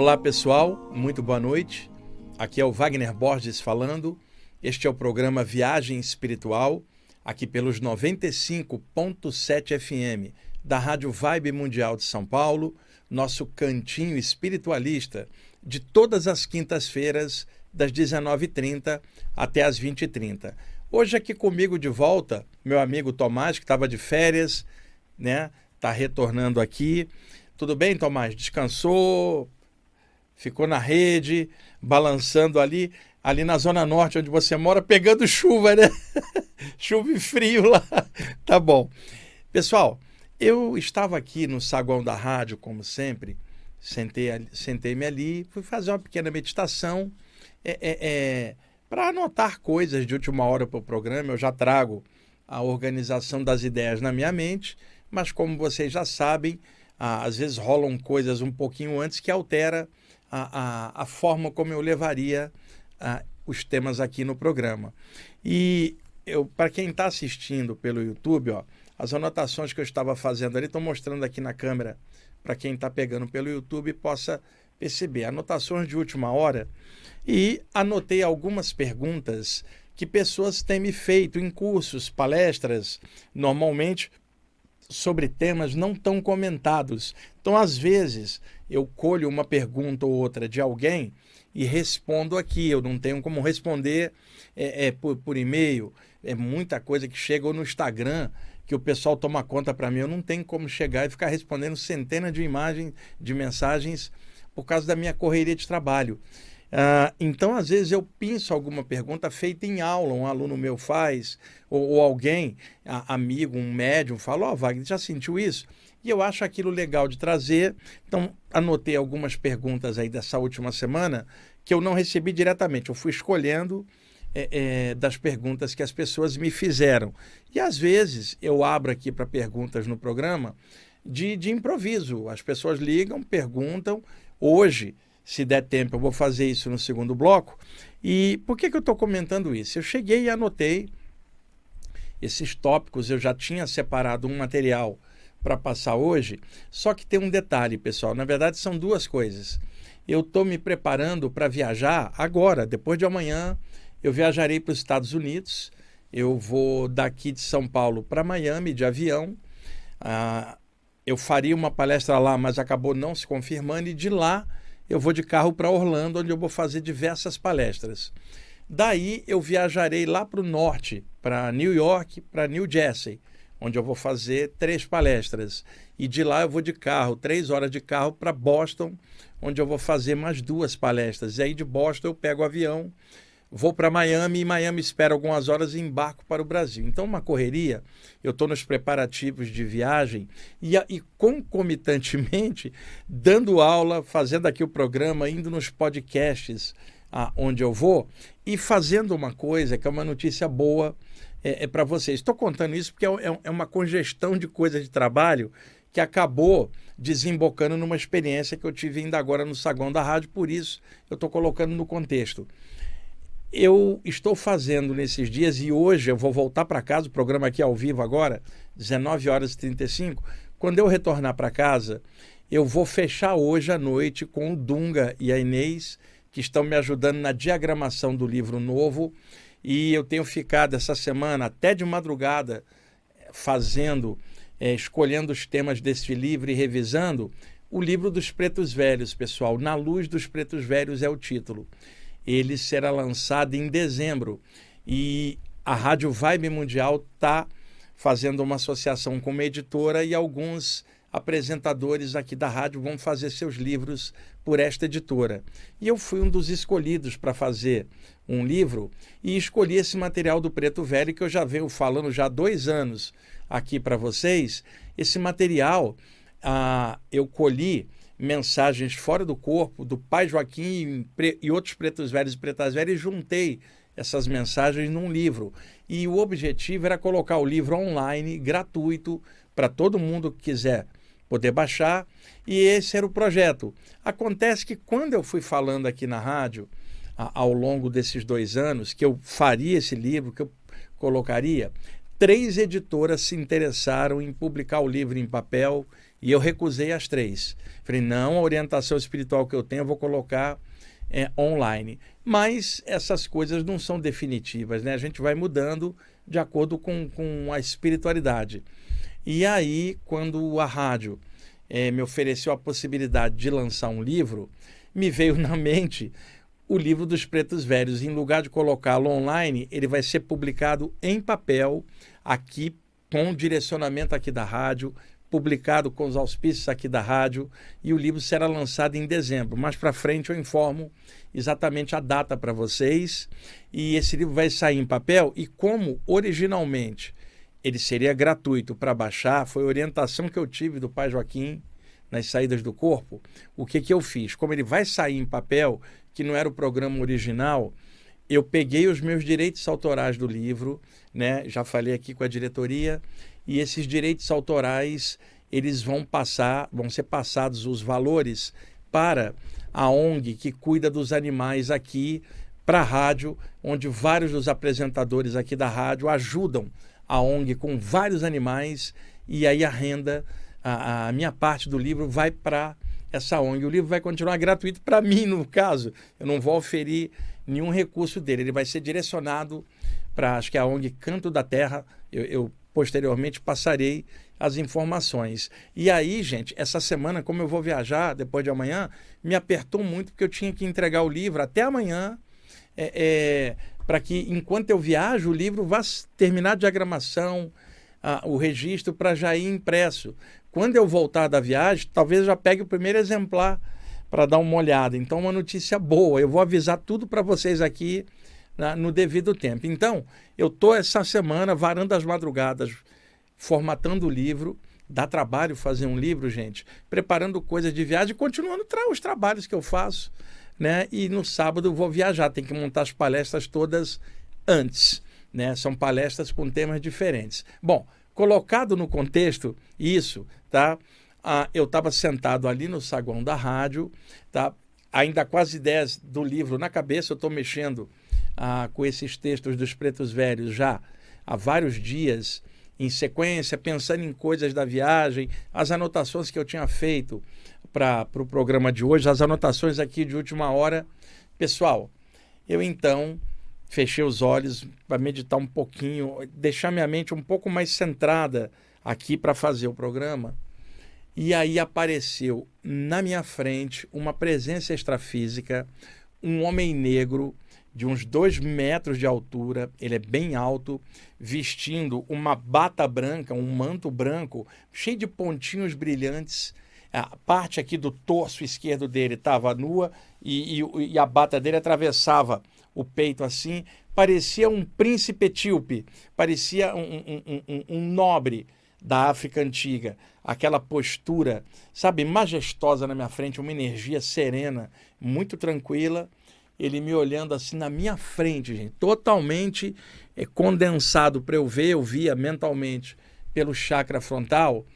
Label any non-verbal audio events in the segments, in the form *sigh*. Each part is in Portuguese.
Olá pessoal, muito boa noite. Aqui é o Wagner Borges falando. Este é o programa Viagem Espiritual, aqui pelos 95.7 FM da Rádio Vibe Mundial de São Paulo, nosso cantinho espiritualista de todas as quintas-feiras, das 19h30 até as 20h30. Hoje aqui comigo de volta, meu amigo Tomás, que estava de férias, né? Está retornando aqui. Tudo bem, Tomás? Descansou? Ficou na rede, balançando ali, ali na Zona Norte, onde você mora, pegando chuva, né? *laughs* chuva e frio lá. *laughs* tá bom. Pessoal, eu estava aqui no saguão da rádio, como sempre, sentei-me sentei ali, fui fazer uma pequena meditação é, é, é para anotar coisas de última hora para o programa. Eu já trago a organização das ideias na minha mente, mas como vocês já sabem, às vezes rolam coisas um pouquinho antes que altera a, a, a forma como eu levaria a, os temas aqui no programa. E eu, para quem está assistindo pelo YouTube, ó, as anotações que eu estava fazendo ali, estou mostrando aqui na câmera para quem está pegando pelo YouTube possa perceber. Anotações de última hora e anotei algumas perguntas que pessoas têm me feito em cursos, palestras, normalmente sobre temas não tão comentados. Então, às vezes, eu colho uma pergunta ou outra de alguém e respondo aqui. Eu não tenho como responder é, é por, por e-mail. É muita coisa que chega no Instagram que o pessoal toma conta para mim. Eu não tenho como chegar e ficar respondendo centenas de imagens, de mensagens, por causa da minha correria de trabalho. Uh, então, às vezes, eu penso alguma pergunta feita em aula, um aluno meu faz, ou, ou alguém, a, amigo, um médium, fala: Ó, oh, Wagner, já sentiu isso? E eu acho aquilo legal de trazer. Então, anotei algumas perguntas aí dessa última semana que eu não recebi diretamente. Eu fui escolhendo é, é, das perguntas que as pessoas me fizeram. E às vezes eu abro aqui para perguntas no programa de, de improviso. As pessoas ligam, perguntam. Hoje, se der tempo, eu vou fazer isso no segundo bloco. E por que, que eu estou comentando isso? Eu cheguei e anotei esses tópicos, eu já tinha separado um material para passar hoje, só que tem um detalhe, pessoal. Na verdade, são duas coisas. Eu estou me preparando para viajar agora, depois de amanhã eu viajarei para os Estados Unidos. Eu vou daqui de São Paulo para Miami de avião. Ah, eu faria uma palestra lá, mas acabou não se confirmando. E de lá eu vou de carro para Orlando, onde eu vou fazer diversas palestras. Daí eu viajarei lá para o norte, para New York, para New Jersey, onde eu vou fazer três palestras. E de lá eu vou de carro, três horas de carro para Boston, onde eu vou fazer mais duas palestras. E aí de Boston eu pego o avião vou para Miami e Miami espera algumas horas e embarco para o Brasil. Então, uma correria, eu estou nos preparativos de viagem e, e, concomitantemente *laughs* dando aula, fazendo aqui o programa, indo nos podcasts a, onde eu vou e fazendo uma coisa que é uma notícia boa é, é para vocês. Estou contando isso porque é, é, é uma congestão de coisa de trabalho que acabou desembocando numa experiência que eu tive ainda agora no saguão da rádio, por isso eu estou colocando no contexto eu estou fazendo nesses dias e hoje eu vou voltar para casa, o programa aqui ao vivo agora, 19 horas e 35. Quando eu retornar para casa, eu vou fechar hoje à noite com o Dunga e a Inês, que estão me ajudando na diagramação do livro novo. E eu tenho ficado essa semana até de madrugada fazendo, é, escolhendo os temas desse livro e revisando o livro dos Pretos Velhos, pessoal. Na Luz dos Pretos Velhos é o título ele será lançado em dezembro. E a Rádio Vibe Mundial está fazendo uma associação com uma editora e alguns apresentadores aqui da rádio vão fazer seus livros por esta editora. E eu fui um dos escolhidos para fazer um livro e escolhi esse material do Preto Velho que eu já venho falando já há dois anos aqui para vocês. Esse material ah, eu colhi mensagens fora do corpo do pai Joaquim e outros pretos velhos e pretas velhas e juntei essas mensagens num livro. E o objetivo era colocar o livro online, gratuito, para todo mundo que quiser poder baixar. E esse era o projeto. Acontece que quando eu fui falando aqui na rádio, a, ao longo desses dois anos, que eu faria esse livro, que eu colocaria, três editoras se interessaram em publicar o livro em papel e eu recusei as três. Falei, não, a orientação espiritual que eu tenho eu vou colocar é, online. Mas essas coisas não são definitivas, né? A gente vai mudando de acordo com, com a espiritualidade. E aí, quando a rádio é, me ofereceu a possibilidade de lançar um livro, me veio *laughs* na mente o livro dos Pretos Velhos. Em lugar de colocá-lo online, ele vai ser publicado em papel, aqui com direcionamento aqui da rádio, publicado com os auspícios aqui da rádio, e o livro será lançado em dezembro. Mais para frente eu informo exatamente a data para vocês. E esse livro vai sair em papel e como originalmente ele seria gratuito para baixar, foi orientação que eu tive do pai Joaquim nas saídas do corpo. O que, que eu fiz? Como ele vai sair em papel, que não era o programa original, eu peguei os meus direitos autorais do livro, né? Já falei aqui com a diretoria, e esses direitos autorais eles vão passar, vão ser passados os valores para a ONG que cuida dos animais aqui para a rádio, onde vários dos apresentadores aqui da rádio ajudam a ONG com vários animais e aí a renda, a, a minha parte do livro vai para essa ONG. O livro vai continuar gratuito para mim, no caso. Eu não vou oferir nenhum recurso dele. Ele vai ser direcionado para, acho que é a ONG Canto da Terra. Eu, eu, posteriormente passarei as informações. E aí, gente, essa semana, como eu vou viajar depois de amanhã, me apertou muito porque eu tinha que entregar o livro até amanhã. É, é, para que, enquanto eu viajo, o livro vá terminar a diagramação, a, o registro, para já ir impresso. Quando eu voltar da viagem, talvez já pegue o primeiro exemplar para dar uma olhada. Então, uma notícia boa. Eu vou avisar tudo para vocês aqui na, no devido tempo. Então, eu estou essa semana, varando as madrugadas, formatando o livro. Dá trabalho fazer um livro, gente, preparando coisas de viagem, continuando tra os trabalhos que eu faço né? E no sábado vou viajar, tem que montar as palestras todas antes, né? São palestras com temas diferentes. Bom, colocado no contexto isso, tá? Ah, eu estava sentado ali no saguão da rádio, tá? Ainda quase 10 do livro na cabeça, eu estou mexendo ah, com esses textos dos pretos velhos já há vários dias em sequência, pensando em coisas da viagem, as anotações que eu tinha feito para o pro programa de hoje, as anotações aqui de última hora. Pessoal, eu então fechei os olhos para meditar um pouquinho, deixar minha mente um pouco mais centrada aqui para fazer o programa. E aí apareceu na minha frente uma presença extrafísica, um homem negro de uns dois metros de altura, ele é bem alto, vestindo uma bata branca, um manto branco, cheio de pontinhos brilhantes. A parte aqui do torso esquerdo dele estava nua e, e, e, a bata dele atravessava o peito assim. Parecia um príncipe etíope, parecia um, um, um, um nobre da África antiga. Aquela postura, sabe, majestosa na minha frente, uma energia serena, muito tranquila ele me olhando assim na minha frente, gente, totalmente é, condensado para eu ver, eu via mentalmente pelo chakra frontal.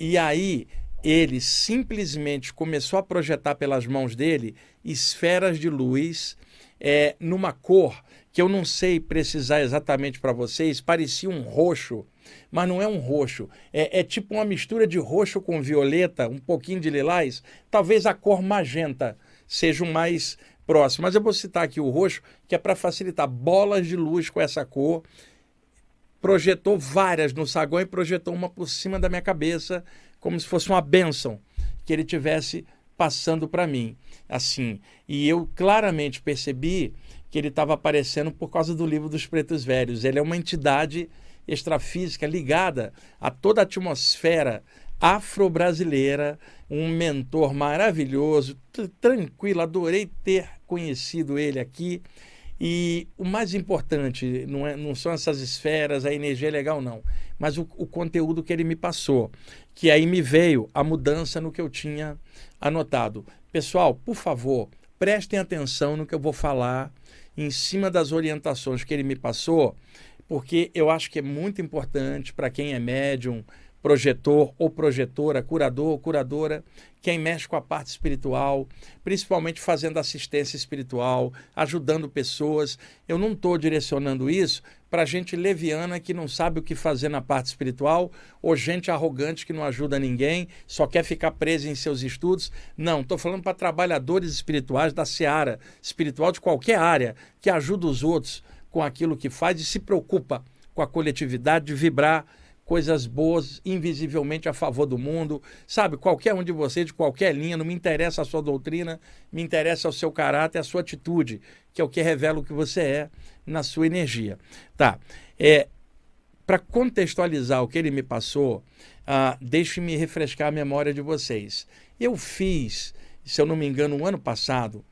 E aí ele simplesmente começou a projetar pelas mãos dele esferas de luz é, numa cor que eu não sei precisar exatamente para vocês, parecia um roxo, mas não é um roxo, é, é, tipo uma mistura de roxo com violeta, um pouquinho de lilás, talvez a cor magenta seja o mais próximo. Mas eu vou citar aqui o roxo, que é para facilitar. Bolas de luz com essa cor. Projetou várias no saguão e projetou uma por cima da minha cabeça, como se fosse uma bênção que ele tivesse passando para mim. Assim. E eu claramente percebi que ele estava aparecendo por causa do livro dos Pretos Velhos. Ele é uma entidade extrafísica ligada a toda a atmosfera afro-brasileira, um mentor maravilhoso, tranquilo, adorei ter conhecido ele aqui. E o mais importante não, é, não são essas esferas, a energia é legal, não, mas o, o conteúdo que ele me passou, que aí me veio a mudança no que eu tinha anotado. Pessoal, por favor, prestem atenção no que eu vou falar em cima das orientações que ele me passou, porque eu acho que é muito importante para quem é médium, projetor ou projetora, curador ou curadora, quem mexe com a parte espiritual, principalmente fazendo assistência espiritual, ajudando pessoas. Eu não estou direcionando isso para gente leviana que não sabe o que fazer na parte espiritual ou gente arrogante que não ajuda ninguém, só quer ficar preso em seus estudos. Não, estou falando para trabalhadores espirituais da seara espiritual de qualquer área que ajuda os outros com aquilo que faz e se preocupa com a coletividade de vibrar coisas boas, invisivelmente a favor do mundo. Sabe, qualquer um de vocês, de qualquer linha, não me interessa a sua doutrina, me interessa o seu caráter, a sua atitude, que é o que revela o que você é na sua energia. Tá. É, Para contextualizar o que ele me passou, uh, deixe-me refrescar a memória de vocês. Eu fiz, se eu não me engano, o um ano passado,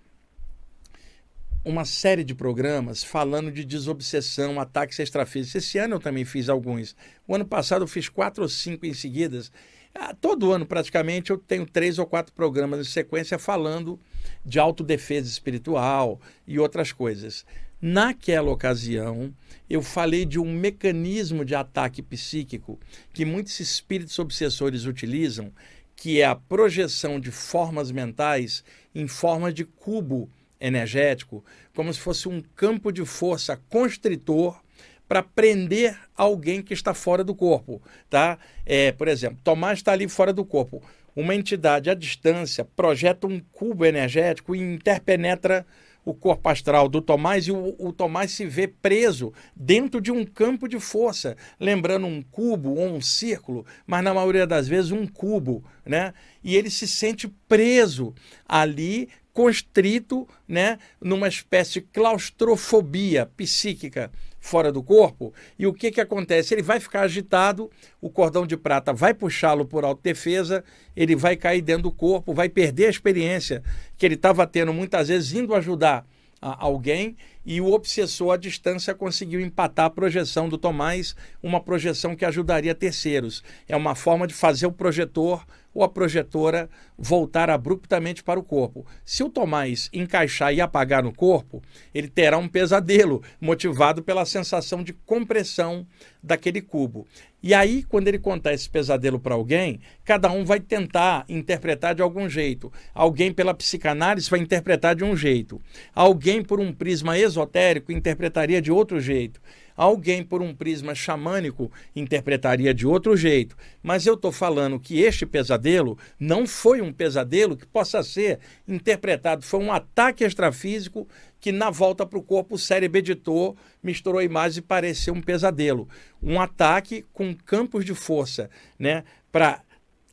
uma série de programas falando de desobsessão, ataques extrafísicos. Esse ano eu também fiz alguns. O ano passado eu fiz quatro ou cinco em seguidas. Ah, todo ano, praticamente, eu tenho três ou quatro programas em sequência falando de autodefesa espiritual e outras coisas. Naquela ocasião, eu falei de um mecanismo de ataque psíquico que muitos espíritos obsessores utilizam, que é a projeção de formas mentais em forma de cubo energético, como se fosse um campo de força constritor para prender alguém que está fora do corpo, tá? É, por exemplo, Tomás está ali fora do corpo. Uma entidade à distância projeta um cubo energético e interpenetra o corpo astral do Tomás e o, o, Tomás se vê preso dentro de um campo de força, lembrando um cubo ou um círculo, mas na maioria das vezes um cubo, né? E ele se sente preso ali constrito, né, numa espécie de claustrofobia psíquica fora do corpo. E o que, que acontece? Ele vai ficar agitado, o cordão de prata vai puxá-lo por autodefesa, ele vai cair dentro do corpo, vai perder a experiência que ele estava tendo muitas vezes indo ajudar alguém e o obsessor à distância conseguiu empatar a projeção do Tomás, uma projeção que ajudaria terceiros. É uma forma de fazer o projetor ou a projetora voltar abruptamente para o corpo. Se o Tomás encaixar e apagar no corpo, ele terá um pesadelo motivado pela sensação de compressão daquele cubo. E aí, quando ele contar esse pesadelo para alguém, cada um vai tentar interpretar de algum jeito. Alguém, pela psicanálise, vai interpretar de um jeito. Alguém, por um prisma esotérico, interpretaria de outro jeito. Alguém, por um prisma xamânico, interpretaria de outro jeito. Mas eu estou falando que este pesadelo não foi um pesadelo que possa ser interpretado, foi um ataque extrafísico que, na volta para o corpo, o cérebro editou, misturou imagens e pareceu um pesadelo. Um ataque com campos de força, né? Para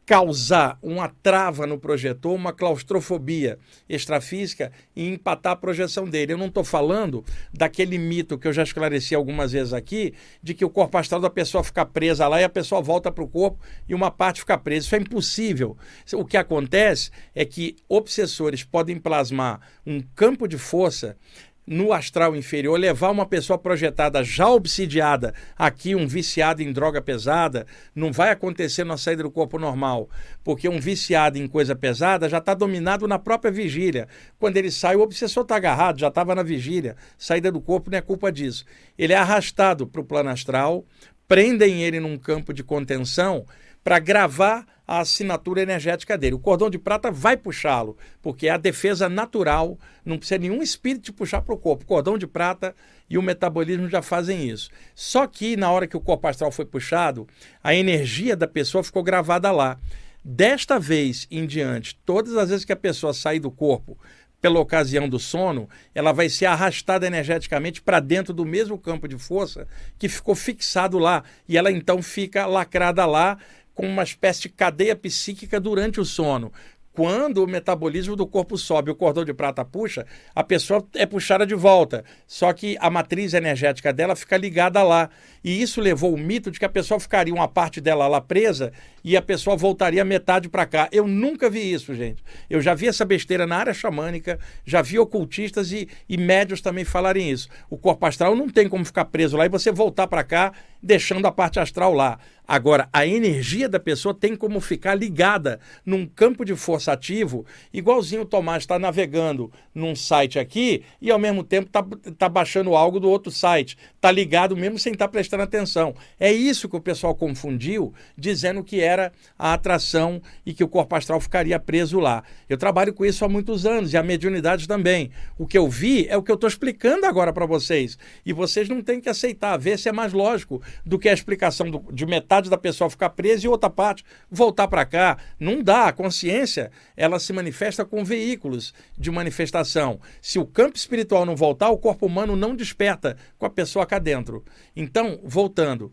causar uma trava no projetor, uma claustrofobia extrafísica e empatar a projeção dele. Eu não estou falando daquele mito que eu já esclareci algumas vezes aqui, de que o corpo astral da pessoa fica presa lá e a pessoa volta para o corpo e uma parte fica presa. Isso é impossível. O que acontece é que obsessores podem plasmar um campo de força no astral inferior, levar uma pessoa projetada já obsidiada aqui, um viciado em droga pesada, não vai acontecer na saída do corpo normal, porque um viciado em coisa pesada já está dominado na própria vigília. Quando ele sai, o obsessor está agarrado, já estava na vigília. Saída do corpo não é culpa disso. Ele é arrastado para o plano astral, prendem ele num campo de contenção para gravar a assinatura energética dele. O cordão de prata vai puxá-lo, porque é a defesa natural, não precisa nenhum espírito de puxar para o corpo. O cordão de prata e o metabolismo já fazem isso. Só que na hora que o corpo astral foi puxado, a energia da pessoa ficou gravada lá. Desta vez em diante, todas as vezes que a pessoa sair do corpo pela ocasião do sono, ela vai ser arrastada energeticamente para dentro do mesmo campo de força que ficou fixado lá. E ela então fica lacrada lá com uma espécie de cadeia psíquica durante o sono. Quando o metabolismo do corpo sobe, o cordão de prata puxa, a pessoa é puxada de volta. Só que a matriz energética dela fica ligada lá. E isso levou o mito de que a pessoa ficaria uma parte dela lá presa e a pessoa voltaria metade para cá. Eu nunca vi isso, gente. Eu já vi essa besteira na área xamânica, já vi ocultistas e, e médios também falarem isso. O corpo astral não tem como ficar preso lá e você voltar para cá deixando a parte astral lá. Agora, a energia da pessoa tem como ficar ligada num campo de força ativo, igualzinho o Tomás está navegando num site aqui e ao mesmo tempo está tá baixando algo do outro site. Está ligado mesmo sem estar tá prestando atenção. É isso que o pessoal confundiu, dizendo que era a atração e que o corpo astral ficaria preso lá. Eu trabalho com isso há muitos anos e a mediunidade também. O que eu vi é o que eu estou explicando agora para vocês. E vocês não têm que aceitar, ver se é mais lógico do que a explicação do, de metade da pessoa ficar presa e outra parte voltar para cá. Não dá. A consciência, ela se manifesta com veículos de manifestação. Se o campo espiritual não voltar, o corpo humano não desperta com a pessoa cá dentro. Então, voltando,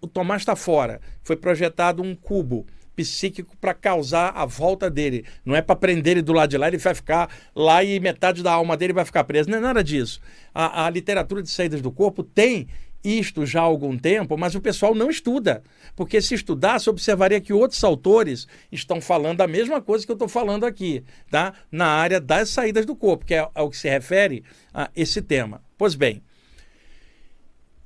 o Tomás está fora. Foi projetado um cubo psíquico para causar a volta dele. Não é para prender ele do lado de lá, ele vai ficar lá e metade da alma dele vai ficar presa. Não é nada disso. A, a literatura de saídas do corpo tem isto já há algum tempo, mas o pessoal não estuda. Porque se estudasse, observaria que outros autores estão falando a mesma coisa que eu estou falando aqui, tá? na área das saídas do corpo, que é ao que se refere a esse tema. Pois bem,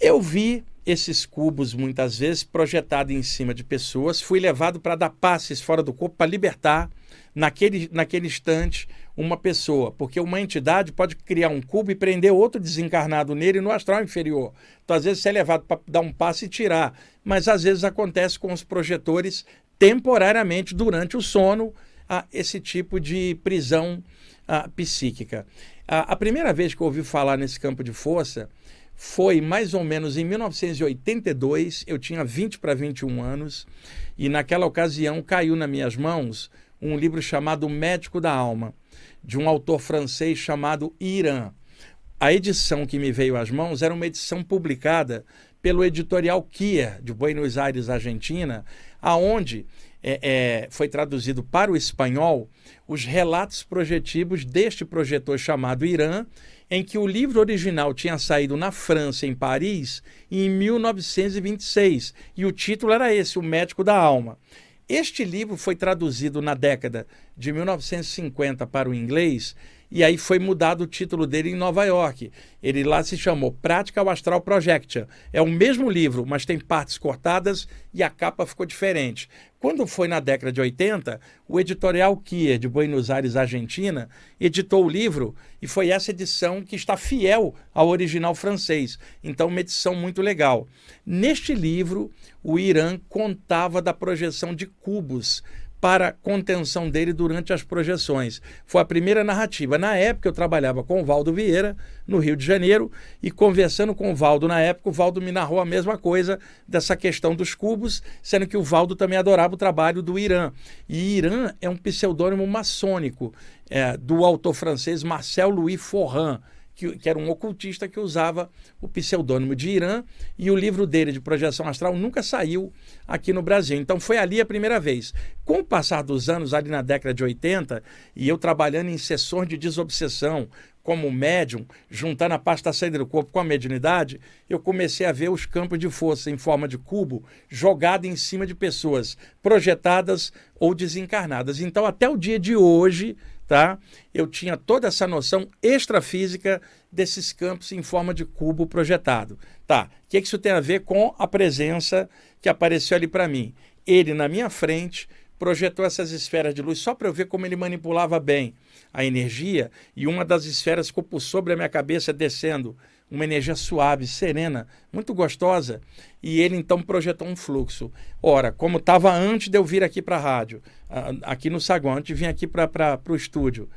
eu vi esses cubos muitas vezes projetados em cima de pessoas, fui levado para dar passes fora do corpo, para libertar naquele, naquele instante uma pessoa, porque uma entidade pode criar um cubo e prender outro desencarnado nele no astral inferior. Então, às vezes, você é levado para dar um passo e tirar, mas às vezes acontece com os projetores temporariamente durante o sono a esse tipo de prisão a, psíquica. A, a primeira vez que eu ouvi falar nesse campo de força foi mais ou menos em 1982, eu tinha 20 para 21 anos, e naquela ocasião caiu nas minhas mãos um livro chamado Médico da Alma de um autor francês chamado Irã. A edição que me veio às mãos era uma edição publicada pelo editorial Kier, de Buenos Aires, Argentina, aonde é, é, foi traduzido para o espanhol os relatos projetivos deste projetor chamado Irã, em que o livro original tinha saído na França, em Paris, em 1926, e o título era esse, O Médico da Alma. Este livro foi traduzido na década de 1950 para o inglês e aí foi mudado o título dele em Nova York. Ele lá se chamou Practical Astral Projection. É o mesmo livro, mas tem partes cortadas e a capa ficou diferente. Quando foi na década de 80, o editorial Kier, de Buenos Aires, Argentina, editou o livro e foi essa edição que está fiel ao original francês. Então, uma edição muito legal. Neste livro, o Irã contava da projeção de cubos para contenção dele durante as projeções. Foi a primeira narrativa. Na época, eu trabalhava com o Valdo Vieira, no Rio de Janeiro, e conversando com o Valdo na época, o Valdo me narrou a mesma coisa dessa questão dos cubos, sendo que o Valdo também adorava o trabalho do Irã. E Irã é um pseudônimo maçônico é, do autor francês Marcel Louis Forran que, que, era um ocultista que usava o pseudônimo de Irã, e o livro dele de projeção astral nunca saiu aqui no Brasil. Então foi ali a primeira vez. Com o passar dos anos, ali na década de 80, e eu trabalhando em sessões de desobsessão, como médium, juntando a parte da saída do corpo com a mediunidade, eu comecei a ver os campos de força em forma de cubo jogados em cima de pessoas projetadas ou desencarnadas. Então, até o dia de hoje, tá? Eu tinha toda essa noção extrafísica desses campos em forma de cubo projetado. Tá, o que, que isso tem a ver com a presença que apareceu ali para mim? Ele na minha frente projetou essas esferas de luz só para eu ver como ele manipulava bem a energia e uma das esferas ficou por sobre a minha cabeça descendo uma energia suave, serena, muito gostosa, e ele então projetou um fluxo. Ora, como estava antes de eu vir aqui para a rádio, aqui no saguão, antes de vir aqui para o estúdio,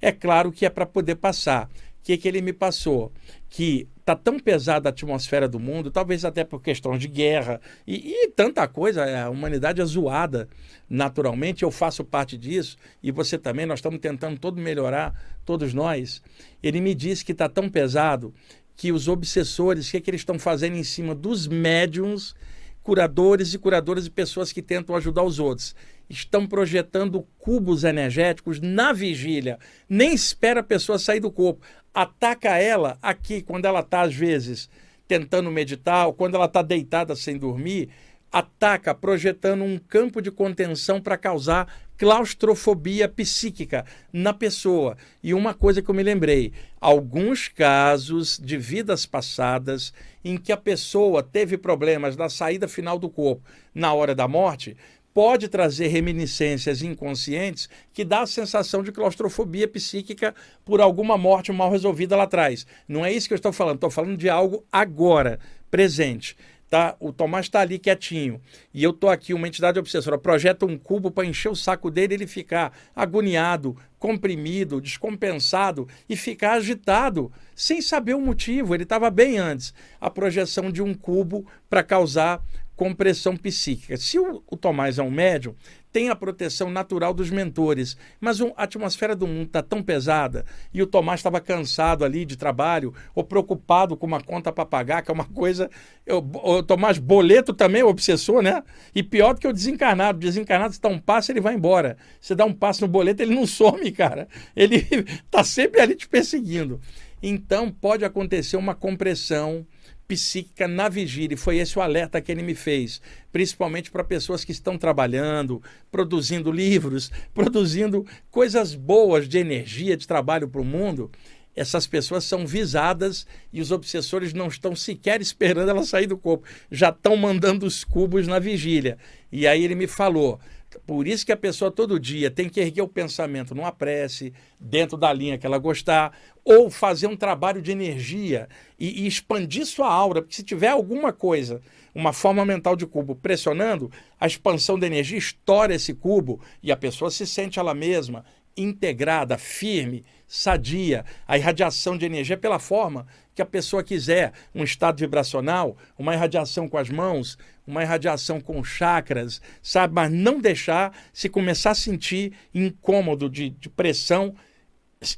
é claro que é para poder passar. O que, que ele me passou? Que está tão pesada a atmosfera do mundo, talvez até por questão de guerra e, e, tanta coisa, a humanidade é zoada naturalmente, eu faço parte disso e você também, nós estamos tentando todo melhorar, todos nós. Ele me disse que está tão pesado que os obsessores, o que, é que eles estão fazendo em cima dos médiums, curadores e curadoras e pessoas que tentam ajudar os outros. Estão projetando cubos energéticos na vigília. Nem espera a pessoa sair do corpo. Ataca ela aqui, quando ela está, às vezes, tentando meditar, ou quando ela está deitada sem dormir. Ataca projetando um campo de contenção para causar claustrofobia psíquica na pessoa. E uma coisa que eu me lembrei: alguns casos de vidas passadas em que a pessoa teve problemas na saída final do corpo na hora da morte, pode trazer reminiscências inconscientes que dá a sensação de claustrofobia psíquica por alguma morte mal resolvida lá atrás. Não é isso que eu estou falando, estou falando de algo agora, presente tá? O Tomás está ali quietinho e eu tô aqui, uma entidade obsessora, projeta um cubo para encher o saco dele, ele ficar agoniado, comprimido, descompensado e ficar agitado, sem saber o motivo. Ele estava bem antes. A projeção de um cubo para causar compressão psíquica. Se o, o Tomás é um médium, tem a proteção natural dos mentores. Mas um, a atmosfera do mundo está tão pesada e o Tomás estava cansado ali de trabalho ou preocupado com uma conta para pagar, que é uma coisa. Eu, o Tomás Boleto também é obsessor, né? E pior do que o desencarnado. O desencarnado, se dá um passo, ele vai embora. Você dá um passo no boleto, ele não some, cara. Ele está *laughs* sempre ali te perseguindo. Então pode acontecer uma compressão psíquica na vigília. E foi esse o alerta que ele me fez, principalmente para pessoas que estão trabalhando, produzindo livros, *laughs* produzindo coisas boas de energia, de trabalho para o mundo. Essas pessoas são visadas e os obsessores não estão sequer esperando ela sair do corpo, já estão mandando os cubos na vigília. E aí ele me falou: por isso que a pessoa todo dia tem que erguer o pensamento numa prece, dentro da linha que ela gostar, ou fazer um trabalho de energia e, e, expandir sua aura, porque se tiver alguma coisa, uma forma mental de cubo pressionando, a expansão da energia estoura esse cubo e a pessoa se sente ela mesma integrada, firme, sadia, a irradiação de energia pela forma que a pessoa quiser, um estado vibracional, uma irradiação com as mãos, uma irradiação com chakras, sabe? Mas não deixar se começar a sentir incômodo de, de pressão,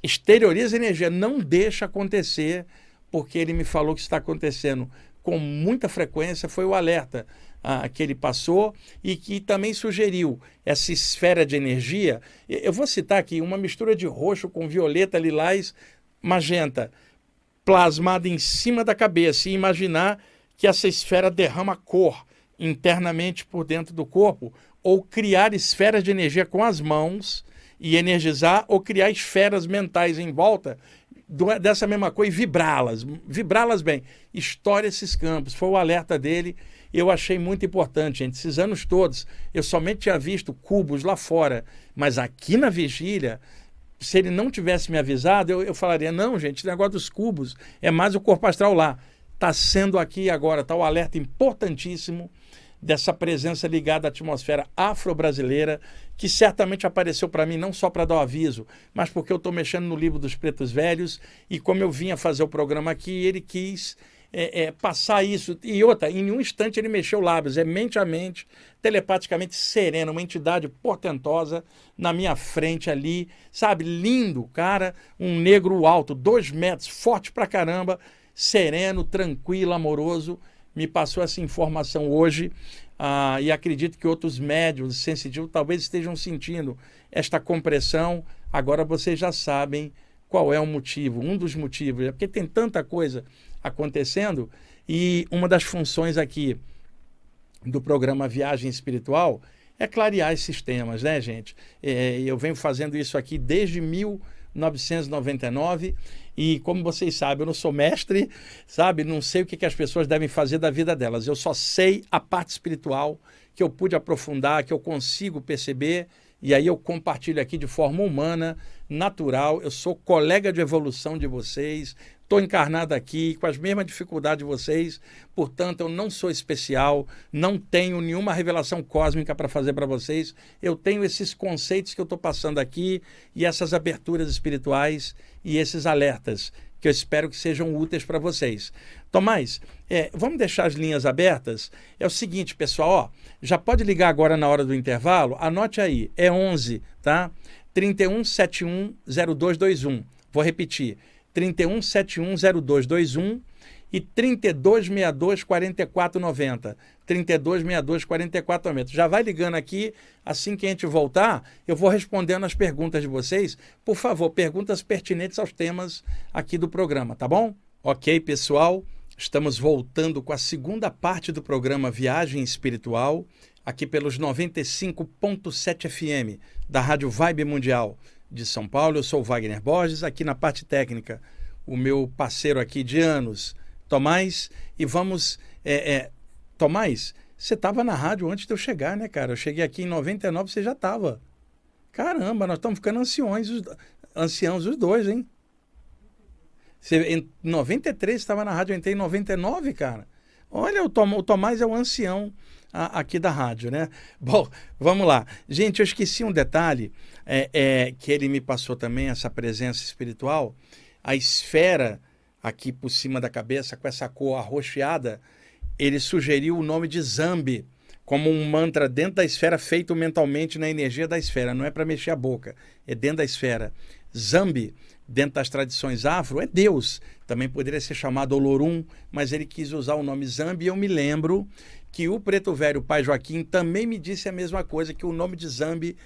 exterioriza energia, não deixa acontecer, porque ele me falou que está acontecendo com muita frequência, foi o alerta ah, que ele passou e que também sugeriu essa esfera de energia. Eu vou citar aqui uma mistura de roxo com violeta, lilás, magenta, plasmada em cima da cabeça e imaginar que essa esfera derrama cor internamente por dentro do corpo ou criar esferas de energia com as mãos e energizar ou criar esferas mentais em volta dessa mesma coisa e vibrá-las, vibrá-las bem. Estoure esses campos. Foi o alerta dele eu achei muito importante, gente. Esses anos todos, eu somente tinha visto cubos lá fora, mas aqui na vigília, se ele não tivesse me avisado, eu, eu falaria: não, gente, o negócio dos cubos é mais o corpo astral lá. Está sendo aqui agora, está o alerta importantíssimo dessa presença ligada à atmosfera afro-brasileira, que certamente apareceu para mim não só para dar o aviso, mas porque eu estou mexendo no livro dos pretos velhos e como eu vinha fazer o programa aqui, ele quis é, é, passar isso. E outra, em nenhum instante ele mexeu lábios, é mente a mente, telepaticamente sereno, uma entidade portentosa na minha frente ali, sabe? Lindo, cara, um negro alto, dois metros, forte pra caramba, sereno, tranquilo, amoroso. Me passou essa informação hoje ah, e acredito que outros médios sensitivos talvez estejam sentindo esta compressão. Agora vocês já sabem qual é o motivo, um dos motivos, é porque tem tanta coisa acontecendo. E uma das funções aqui do programa Viagem Espiritual é clarear esses temas, né, gente? É, eu venho fazendo isso aqui desde 1999 e, como vocês sabem, eu não sou mestre, sabe? Não sei o que, que as pessoas devem fazer da vida delas. Eu só sei a parte espiritual que eu pude aprofundar, que eu consigo perceber e aí eu compartilho aqui de forma humana, natural. Eu sou colega de evolução de vocês, Estou encarnado aqui com as mesmas dificuldades de vocês, portanto, eu não sou especial, não tenho nenhuma revelação cósmica para fazer para vocês. Eu tenho esses conceitos que eu estou passando aqui e essas aberturas espirituais e esses alertas que eu espero que sejam úteis para vocês. Tomás, é, vamos deixar as linhas abertas? É o seguinte, pessoal, ó, já pode ligar agora na hora do intervalo? Anote aí, é 11, tá? 31 71 0221. Vou repetir. 31710221 e 3262 4490. 3262 4490. Já vai ligando aqui, assim que a gente voltar, eu vou respondendo as perguntas de vocês. Por favor, perguntas pertinentes aos temas aqui do programa, tá bom? Ok, pessoal? Estamos voltando com a segunda parte do programa Viagem Espiritual, aqui pelos 95.7 FM da Rádio Vibe Mundial de São Paulo. Eu sou Wagner Borges, aqui na parte técnica, o meu parceiro aqui de anos, Tomás, e vamos. É, é, Tomás, você estava na rádio antes de eu chegar, né, cara? Eu cheguei aqui em 99, você já estava. Caramba, nós estamos ficando anciões, os, anciãos os dois, hein? Você, em 93 estava na rádio, eu entrei em 99, cara. Olha, o, Tom, o Tomás é o ancião a, aqui da rádio, né? *laughs* Bom, vamos lá. Gente, eu esqueci um detalhe é, é, que ele me passou também, essa presença espiritual. A esfera aqui por cima da cabeça, com essa cor arroxeada, ele sugeriu o nome de Zambi como um mantra dentro da esfera feito mentalmente na energia da esfera. Não é para mexer a boca, é dentro da esfera. Zambi dentro das tradições afro, é Deus. Também poderia ser chamado Olorum, mas ele quis usar o nome Zambi. E eu me lembro que o preto velho, pai Joaquim, também me disse a mesma coisa, que o nome de Zambi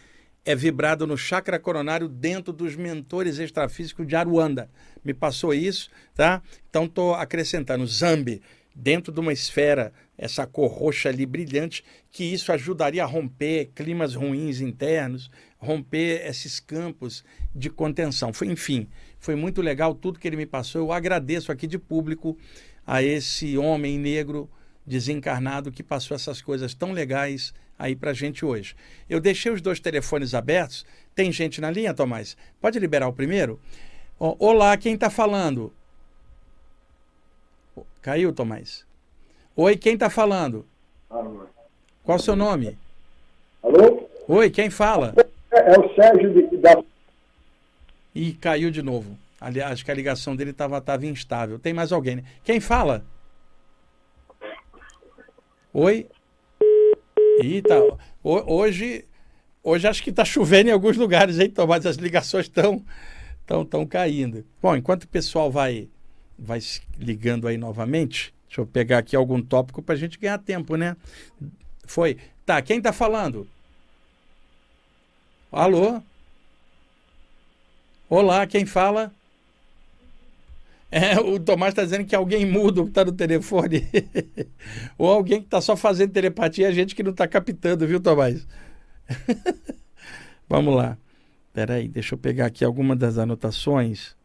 é vibrado no chakra coronário dentro dos mentores extrafísicos de Aruanda. Me passou isso, tá? Então estou acrescentando Zambi dentro de uma esfera, essa cor roxa ali brilhante, que isso ajudaria a romper climas ruins internos, romper esses campos de contenção. Enfim, foi muito legal tudo que ele me passou. Eu agradeço aqui de público a esse homem negro desencarnado que passou essas coisas tão legais aí para gente hoje. Eu deixei os dois telefones abertos. Tem gente na linha, Tomás? Pode liberar o primeiro? Olá, quem está falando? Caiu, Tomás? Oi, quem está falando? Alô. Qual o seu nome? Alô? Oi, quem fala? É, é o Sérgio de, da. E caiu de novo. Aliás, acho que a ligação dele estava tava instável. Tem mais alguém, né? Quem fala? Oi? Eita, hoje, hoje acho que está chovendo em alguns lugares, hein, Tomás? As ligações estão tão, tão caindo. Bom, enquanto o pessoal vai, vai ligando aí novamente, deixa eu pegar aqui algum tópico para a gente ganhar tempo, né? Foi. Tá, quem está falando? Alô? Olá, quem fala? É, o Tomás está dizendo que alguém mudo está no telefone. *laughs* Ou alguém que está só fazendo telepatia, a gente que não está captando, viu, Tomás? *laughs* Vamos lá. Espera aí, deixa eu pegar aqui alguma das anotações.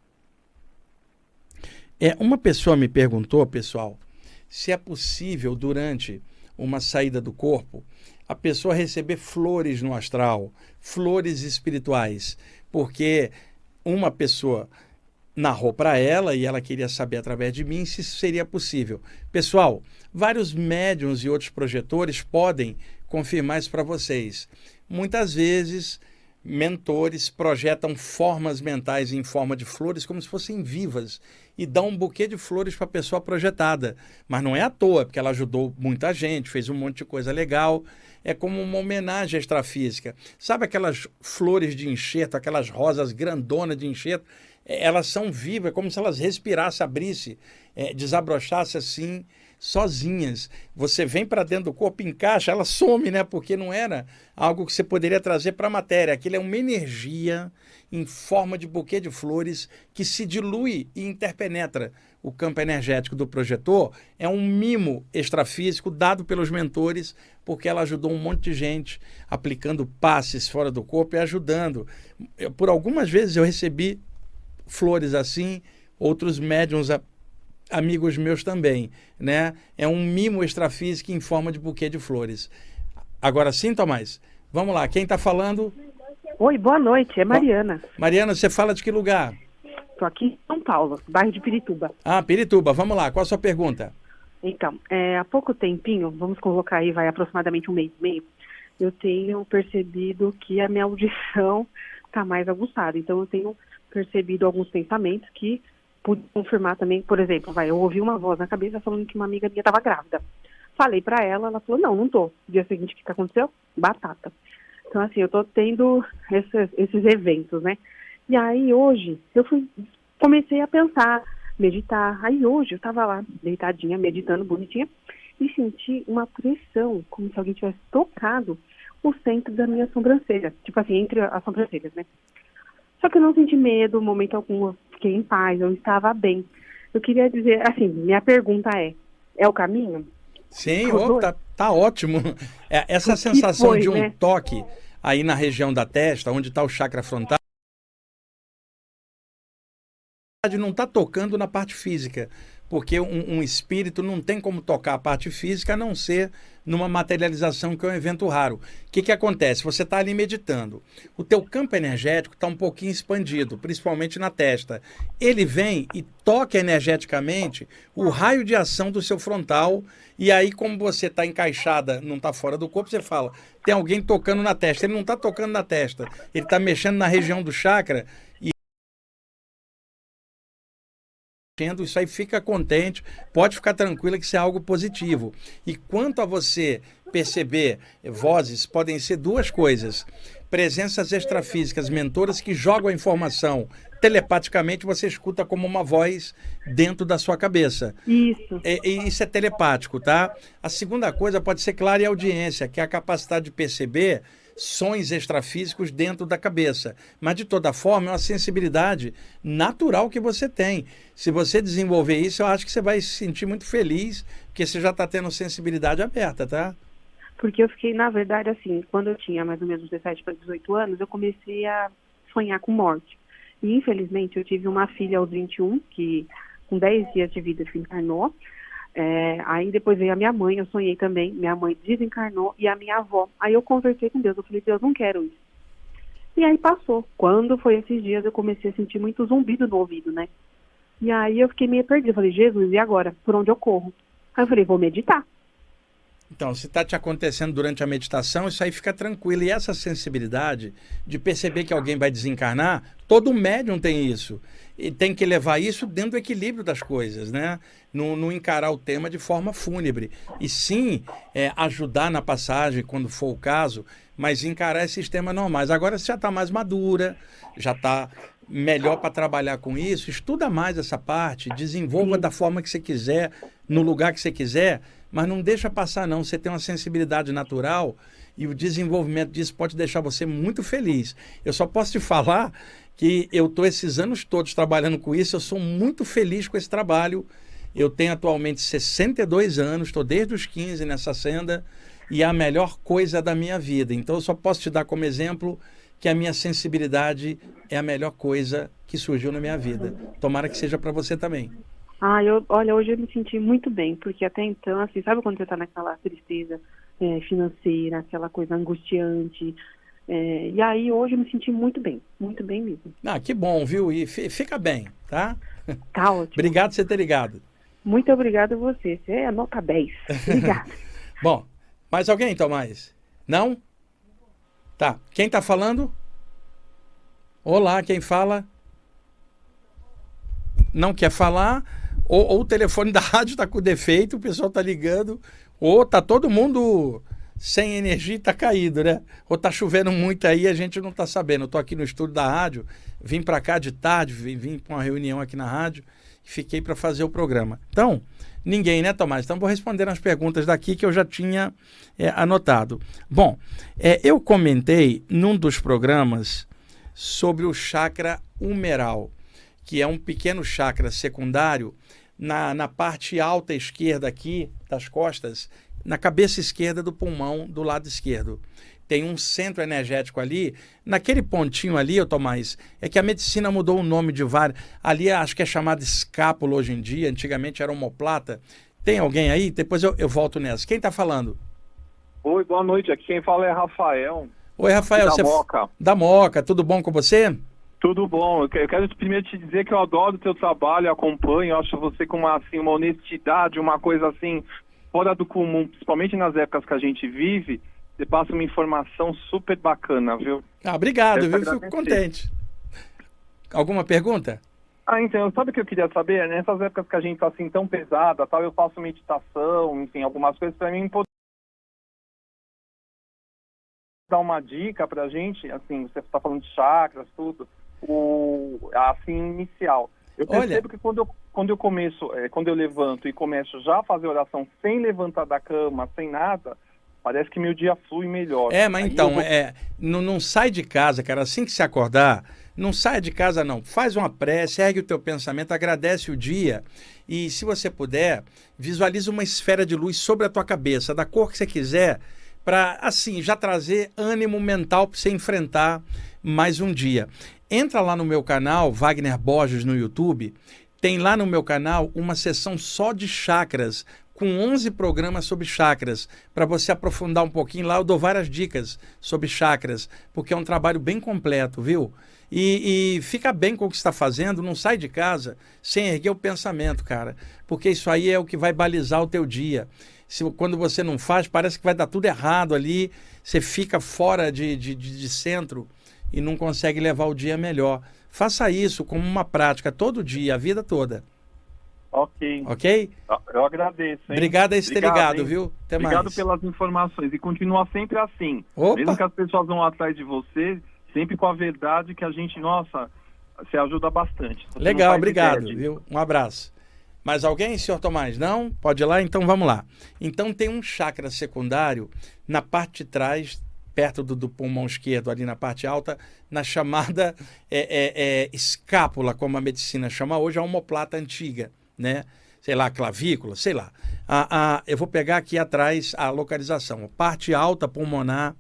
É, uma pessoa me perguntou, pessoal, se é possível durante uma saída do corpo a pessoa receber flores no astral, flores espirituais, porque uma pessoa narrou para ela e ela queria saber através de mim se seria possível. Pessoal, vários médiums e outros projetores podem confirmar isso para vocês. Muitas vezes mentores projetam formas mentais em forma de flores como se fossem vivas e dão um buquê de flores para a pessoa projetada. Mas não é à toa, porque ela ajudou muita gente, fez um monte de coisa legal. É como uma homenagem extrafísica. Sabe aquelas flores de enxerto, aquelas rosas grandonas de enxerto? É, elas são vivas, é como se elas respirassem, abrissem, é, desabrochassem assim sozinhas. Você vem para dentro do corpo, encaixa, ela some, né? Porque não era algo que você poderia trazer para a matéria. Aquilo é uma energia em forma de buquê de flores que se dilui e interpenetra o campo energético do projetor. É um mimo extrafísico dado pelos mentores, porque ela ajudou um monte de gente aplicando passes fora do corpo e ajudando. Eu, por algumas vezes eu recebi flores assim, outros médiums amigos meus também, né? É um mimo extrafísico em forma de buquê de flores. Agora sim, Tomás? Vamos lá, quem está falando? Oi, boa noite, é Mariana. Mariana, você fala de que lugar? Estou aqui em São Paulo, bairro de Pirituba. Ah, Pirituba, vamos lá, qual a sua pergunta? Então, é, há pouco tempinho, vamos colocar aí, vai aproximadamente um mês e meio, eu tenho percebido que a minha audição está *laughs* mais aguçada. Então, eu tenho percebido alguns pensamentos que pude confirmar também, por exemplo, vai, eu ouvi uma voz na cabeça falando que uma amiga minha estava grávida. Falei para ela, ela falou, não, não tô. Dia seguinte, o que, que aconteceu? Batata. Então, assim, eu tô tendo esses, esses eventos, né? E aí, hoje, eu fui, comecei a pensar, meditar. Aí, hoje, eu tava lá, deitadinha, meditando, bonitinha, e senti uma pressão, como se alguém tivesse tocado o centro da minha sobrancelha. Tipo assim, entre as sobrancelhas, né? Só que eu não senti medo, momento algum, fiquei em paz, eu estava bem. Eu queria dizer, assim, minha pergunta é, é o caminho? Sim, oh, tá, tá, ótimo. *laughs* É, essa sensação foi, de um né? toque aí na região da testa, onde está o chakra frontal, não está tocando na parte física, porque um, um, espírito não tem como tocar a parte física a não ser numa materialização que é um evento raro. O que, que acontece? Você está ali meditando. O teu campo energético está um pouquinho expandido, principalmente na testa. Ele vem e toca energeticamente o raio de ação do seu frontal. E aí, como você está encaixada, não está fora do corpo, você fala, tem alguém tocando na testa. Ele não está tocando na testa, ele está mexendo na região do chakra isso aí fica contente, pode ficar tranquila que isso é algo positivo. E quanto a você perceber vozes, podem ser duas coisas. Presenças extrafísicas, mentoras que jogam a informação telepaticamente, você escuta como uma voz dentro da sua cabeça. Isso. E, e isso é telepático, tá? A segunda coisa pode ser clara e audiência, que é a capacidade de perceber sons extrafísicos dentro da cabeça. Mas, de toda forma, é uma sensibilidade natural que você tem. Se você desenvolver isso, eu acho que você vai se sentir muito feliz, porque você já está tendo sensibilidade aberta, tá? Porque eu fiquei, na verdade, assim, quando eu tinha mais ou menos 17 para 18 anos, eu comecei a sonhar com morte. E, infelizmente, eu tive uma filha aos 21, que com 10 dias de vida se encarnou. É, aí depois veio a minha mãe, eu sonhei também, minha mãe desencarnou e a minha avó. Aí eu conversei com Deus, eu falei, Deus, não quero isso. E aí passou. Quando foi esses dias, eu comecei a sentir muito zumbido no ouvido, né? E aí eu fiquei meio perdida, eu falei, Jesus, e agora? Por onde eu corro? Aí eu falei, vou meditar. Então, se está te acontecendo durante a meditação, isso aí fica tranquilo. E essa sensibilidade de perceber que alguém vai desencarnar, todo médium tem isso e tem que levar isso dentro do equilíbrio das coisas, né? Não, não encarar o tema de forma fúnebre. E sim é, ajudar na passagem, quando for o caso, mas encarar esses temas normais. Agora você já está mais madura, já está melhor para trabalhar com isso, estuda mais essa parte, desenvolva da forma que você quiser, no lugar que você quiser, mas não deixa passar não. Você tem uma sensibilidade natural e o desenvolvimento disso pode deixar você muito feliz. Eu só posso te *laughs* falar que eu estou esses anos todos trabalhando com isso, eu sou muito feliz com esse trabalho. Eu tenho atualmente 62 anos, estou desde os 15 nessa senda e é a melhor coisa da minha vida. Então eu só posso te dar como exemplo que a minha sensibilidade é a melhor coisa que surgiu na minha vida. Tomara que seja para você também. Ah, eu, olha, hoje eu me senti muito bem, porque até então, assim, sabe quando você está naquela tristeza é, financeira, aquela coisa angustiante, é, e aí hoje eu me senti muito bem, muito bem mesmo. Ah, que bom, viu? E fica bem, tá? Tá ótimo. *laughs* obrigado por você ter ligado. Muito obrigado a você. Você é nota 10. Obrigada. *laughs* bom, mais alguém, Tomás? Não? Tá. Quem tá falando? Olá, quem fala? Não quer falar? Ou, ou o telefone da *laughs* rádio está com defeito, o pessoal tá ligando, ou tá todo mundo sem energia está caído, né? Ou está chovendo muito aí a gente não está sabendo. Estou aqui no estúdio da rádio, vim para cá de tarde, vim, vim para uma reunião aqui na rádio e fiquei para fazer o programa. Então, ninguém, né, Tomás? Então vou responder as perguntas daqui que eu já tinha é, anotado. Bom, é, eu comentei num dos programas sobre o chakra humeral, que é um pequeno chakra secundário na, na parte alta esquerda aqui das costas na cabeça esquerda do pulmão do lado esquerdo. Tem um centro energético ali. Naquele pontinho ali, eu Tomás, é que a medicina mudou o nome de vários. Ali acho que é chamado escápula hoje em dia, antigamente era homoplata. Tem alguém aí? Depois eu, eu volto nessa. Quem está falando? Oi, boa noite. Aqui quem fala é Rafael. Oi, Rafael. Da você... Moca. Da Moca. Tudo bom com você? Tudo bom. Eu quero primeiro te dizer que eu adoro o teu trabalho, acompanho, acho você com uma, assim, uma honestidade, uma coisa assim fora do comum, principalmente nas épocas que a gente vive, você passa uma informação super bacana, viu? Ah, obrigado, viu? Fico contente. Alguma pergunta? Ah, então, sabe o que eu queria saber? Nessas épocas que a gente tá assim tão pesada, tal, eu faço meditação, enfim, algumas coisas para mim poder dar uma dica pra gente, assim, você está falando de chakras, tudo, o assim inicial. Eu percebo Olha... que quando eu, quando eu começo, é, quando eu levanto e começo já a fazer oração sem levantar da cama, sem nada, parece que meu dia flui melhor. É, mas Aí então, vou- é, não, não sai de casa, cara, assim que se acordar, não saia de casa não. Faz uma prece, ergue o teu pensamento, agradece o dia e se você puder, visualiza uma esfera de luz sobre a tua cabeça, da cor que você quiser, para assim, já trazer ânimo mental para você enfrentar mais um dia. Entra lá no meu canal, Wagner Borges no YouTube, tem lá no meu canal uma sessão só de chakras, com 11 programas sobre chakras. Para você aprofundar um pouquinho lá, eu dou várias dicas sobre chakras, porque é um trabalho bem completo, viu? E, e fica bem com o que está fazendo, não sai de casa sem erguer o pensamento, cara, porque isso aí é o que vai balizar o teu dia. Se, quando você não faz, parece que vai dar tudo errado ali, você fica fora de, de, de, de centro e não consegue levar o dia melhor. Faça isso como uma prática todo dia, a vida toda, Ok. ok? Eu agradeço, hein? Obrigado por ter Obrigado, ligado, hein? viu? Até Obrigado mais. pelas informações e continua sempre assim. Opa! Mesmo que as pessoas vão atrás de você, sempre com a verdade que a gente, nossa, você ajuda bastante. Você Legal, obrigado, viu? Um abraço. Mais alguém, senhor Tomás? Não? Pode ir lá? Então vamos lá. Então tem um chakra secundário na parte de trás, perto do, do pulmão esquerdo, ali na parte alta, na chamada é, é, é, escápula, como a medicina chama hoje, a omoplata antiga, né? Sei lá, clavícula, sei lá. A, a, eu vou pegar aqui atrás a localização. Parte alta pulmonar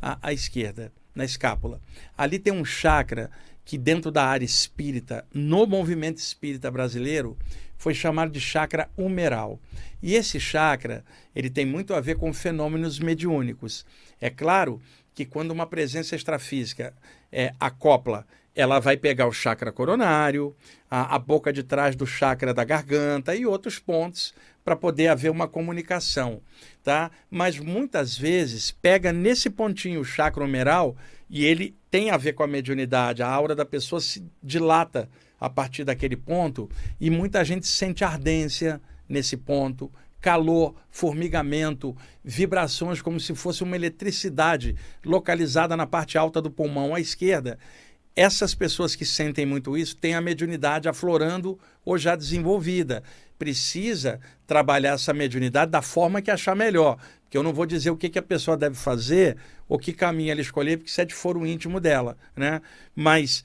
à, à esquerda, na escápula. Ali tem um chakra que dentro da área espírita, no movimento espírita brasileiro, foi chamado de chakra humeral. E esse chakra, ele tem muito a ver com fenômenos mediúnicos. É claro que quando uma presença extrafísica é, acopla, ela vai pegar o chakra coronário, a, a boca de trás do chakra da garganta e outros pontos para poder haver uma comunicação, tá? Mas muitas vezes pega nesse pontinho o chakra humeral e ele tem a ver com a mediunidade, a aura da pessoa se dilata a partir daquele ponto e muita gente sente ardência nesse ponto, calor, formigamento, vibrações como se fosse uma eletricidade localizada na parte alta do pulmão à esquerda. Essas pessoas que sentem muito isso têm a mediunidade aflorando ou já desenvolvida. Precisa trabalhar essa mediunidade da forma que achar melhor. Porque eu não vou dizer o que, que a pessoa deve fazer ou que caminho ela escolher, porque isso é de foro íntimo dela. Né? Mas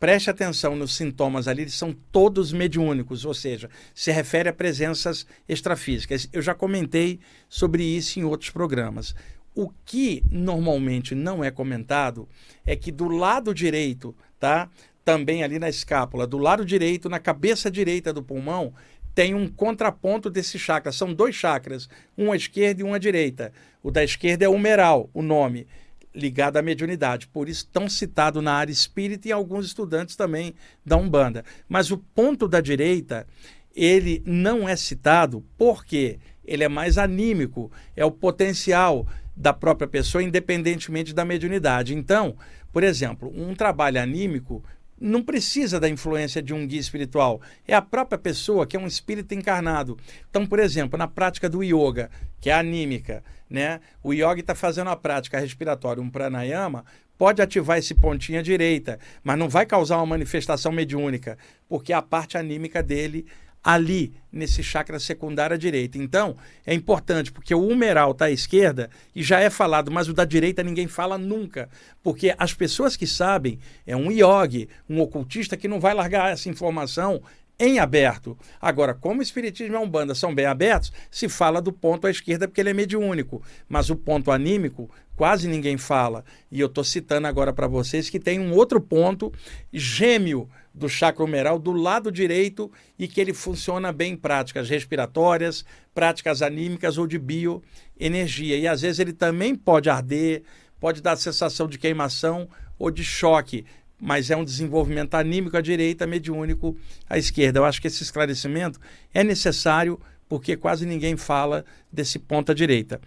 preste atenção nos sintomas ali, eles são todos mediúnicos, ou seja, se refere a presenças extrafísicas. Eu já comentei sobre isso em outros programas. O que normalmente não é comentado é que do lado direito, tá? Também ali na escápula, do lado direito, na cabeça direita do pulmão, tem um contraponto desse chakra. São dois chakras, um à esquerda e um à direita. O da esquerda é humeral, o nome, ligado à mediunidade. Por isso, tão citado na área espírita e alguns estudantes também da Umbanda. Mas o ponto da direita, ele não é citado porque ele é mais anímico, é o potencial da própria pessoa, independentemente da mediunidade. Então, por exemplo, um trabalho anímico não precisa da influência de um guia espiritual. É a própria pessoa que é um espírito encarnado. Então, por exemplo, na prática do yoga, que é anímica, né? O yoga está fazendo a prática respiratória, um pranayama, pode ativar esse pontinho à direita, mas não vai causar uma manifestação mediúnica, porque a parte anímica dele ali nesse chakra secundário à direita. Então, é importante, porque o humeral está à esquerda e já é falado, mas o da direita ninguém fala nunca. Porque as pessoas que sabem, é um yogi, um ocultista que não vai largar essa informação em aberto. Agora, como o Espiritismo e a Umbanda são bem abertos, se fala do ponto à esquerda porque ele é mediúnico. Mas o ponto anímico, quase ninguém fala. E eu estou citando agora para vocês que tem um outro ponto gêmeo do chakra humeral do lado direito e que ele funciona bem em práticas respiratórias, práticas anímicas ou de bioenergia. E às vezes ele também pode arder, pode dar sensação de queimação ou de choque, mas é um desenvolvimento anímico à direita, mediúnico à esquerda. Eu acho que esse esclarecimento é necessário porque quase ninguém fala desse ponto à direita.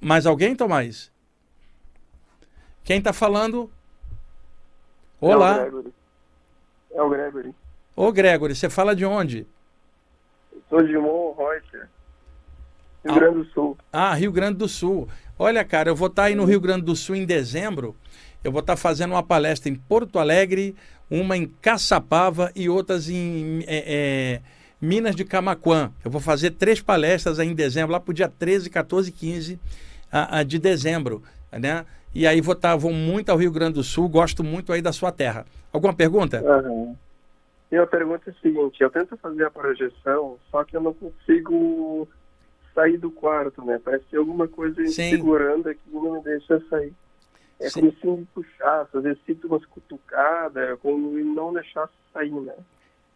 Mais alguém, Tomás? Quem está falando? Olá. É o Gregory. É o Gregory. Ô, Gregory, você fala de onde? Sou de Monreuter, Rio Ah. Grande do Sul. Ah, Rio Grande do Sul. Olha, cara, eu vou estar aí no Rio Grande do Sul em dezembro. Eu vou estar fazendo uma palestra em Porto Alegre, uma em Caçapava e outras em é, é, Minas de Camaquã. Eu vou fazer três palestras aí em dezembro, lá para o dia 13, 14 e 15, a, a de dezembro, né? E aí vou, tá, vou muito ao Rio Grande do Sul, gosto muito aí da sua terra. Alguma pergunta? E a pergunta é a seguinte, eu tento fazer a projeção, só que eu não consigo sair do quarto, né? Parece ter alguma coisa me Sim. segurando aqui e não me deixa sair. É Sim. como se me puxasse, às vezes sinto umas cutucadas, como e não deixasse sair, né?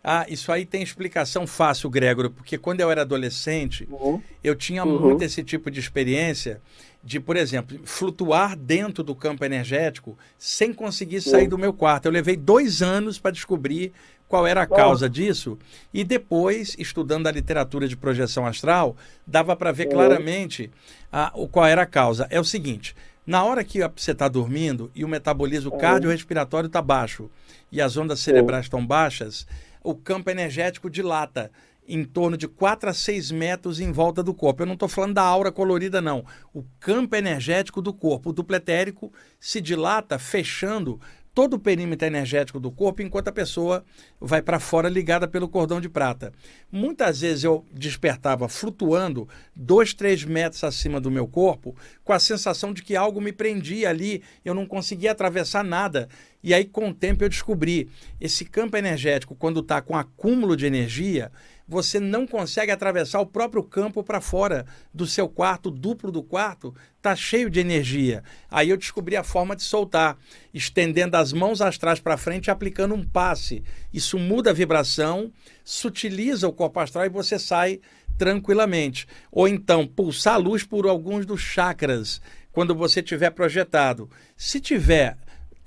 Ah, isso aí tem explicação fácil, Gregor, porque quando eu era adolescente, Uhum. eu tinha Uhum. muito esse tipo de experiência de, por exemplo, flutuar dentro do campo energético sem conseguir sair Sim. do meu quarto. Eu levei dois anos para descobrir qual era a causa disso e depois, estudando a literatura de projeção astral, dava para ver Uhum. claramente a, o, qual era a causa. É o seguinte, na hora que você está dormindo e o metabolismo Uhum. cardiorrespiratório está baixo e as ondas cerebrais estão baixas, o campo energético dilata em torno de 4 a 6 metros em volta do corpo. Eu não estou falando da aura colorida, não. O campo energético do corpo, o duplo etérico, se dilata, fechando todo o perímetro energético do corpo, enquanto a pessoa vai para fora ligada pelo cordão de prata. Muitas vezes eu despertava flutuando dois, três metros acima do meu corpo, com a sensação de que algo me prendia ali, eu não conseguia atravessar nada. E aí, com o tempo, eu descobri esse campo energético, quando está com acúmulo de energia, você não consegue atravessar o próprio campo para fora do seu quarto, duplo do quarto está cheio de energia. Aí eu descobri a forma de soltar, estendendo as mãos astrais para frente e aplicando um passe. Isso muda a vibração, sutiliza o corpo astral e você sai tranquilamente. Ou então pulsar a luz por alguns dos chakras quando você tiver projetado. Se tiver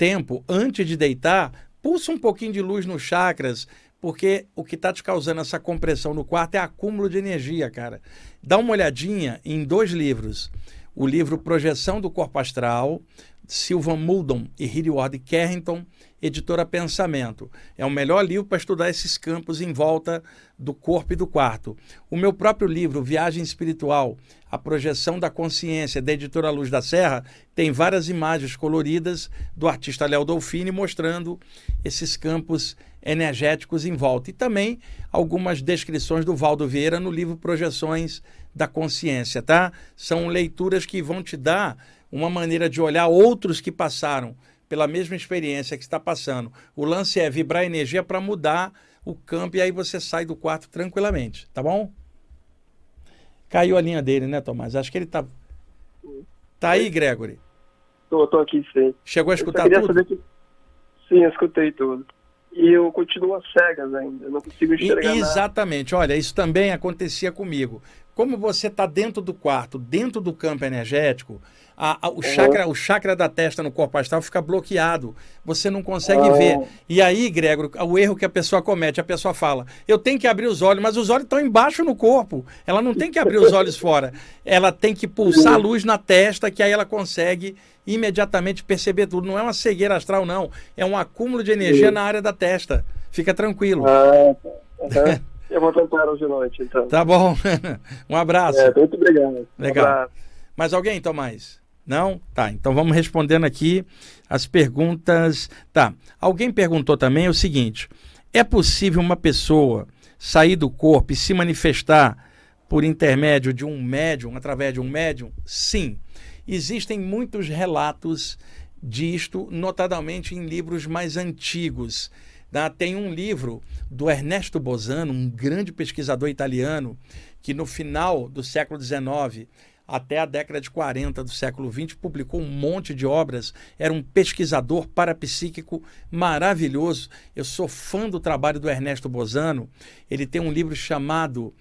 tempo antes de deitar, pulsa um pouquinho de luz nos chakras, porque o que está te causando essa compressão no quarto é acúmulo de energia, cara. Dá uma olhadinha em dois livros. O livro Projeção do Corpo Astral, Sylvan Muldon e Hilliard Carrington, editora Pensamento. É o melhor livro para estudar esses campos em volta do corpo e do quarto. O meu próprio livro, Viagem Espiritual, A Projeção da Consciência, da editora Luz da Serra, tem várias imagens coloridas do artista Léo Dolfini mostrando esses campos energéticos em volta. E também algumas descrições do Valdo Vieira no livro Projeções da Consciência, tá? São leituras que vão te dar uma maneira de olhar outros que passaram pela mesma experiência que está passando. O lance é vibrar energia para mudar o campo e aí você sai do quarto tranquilamente, tá bom? Caiu a linha dele, né, Tomás? Acho que ele tá. Tá aí, Gregory? Tô, tô aqui sim. Chegou a escutar queria tudo? que... Sim, eu escutei tudo. E eu continuo às cegas ainda, eu não consigo E- enxergar nada. exatamente. Olha, isso também acontecia comigo. Como você está dentro do quarto, dentro do campo energético, a- a- o, chakra, o chakra da testa no corpo astral fica bloqueado. Você não consegue Ah. ver. E aí, Gregor, o erro que a pessoa comete, a pessoa fala: eu tenho que abrir os olhos, mas os olhos estão embaixo no corpo. Ela não tem que abrir os olhos fora. Ela tem que pulsar a luz na testa, que aí ela consegue imediatamente perceber tudo. Não é uma cegueira astral, não. É um acúmulo de energia Sim. na área da testa. Fica tranquilo. Ah. Aham. *laughs* eu vou tentar hoje à noite, então. Tá bom. *laughs* um abraço. É, muito obrigado. Legal. Um abraço. Mais alguém, Tomás? Não? Tá, então vamos respondendo aqui as perguntas. Tá. Alguém perguntou também o seguinte: é possível uma pessoa sair do corpo e se manifestar por intermédio de um médium, através de um médium? Sim. Existem muitos relatos disto, notadamente em livros mais antigos. Tem um livro do Ernesto Bosano, um grande pesquisador italiano, que no final do século XIX até a década de 40 do século XX, publicou um monte de obras. Era um pesquisador parapsíquico maravilhoso. Eu sou fã do trabalho do Ernesto Bosano. Ele tem um livro chamado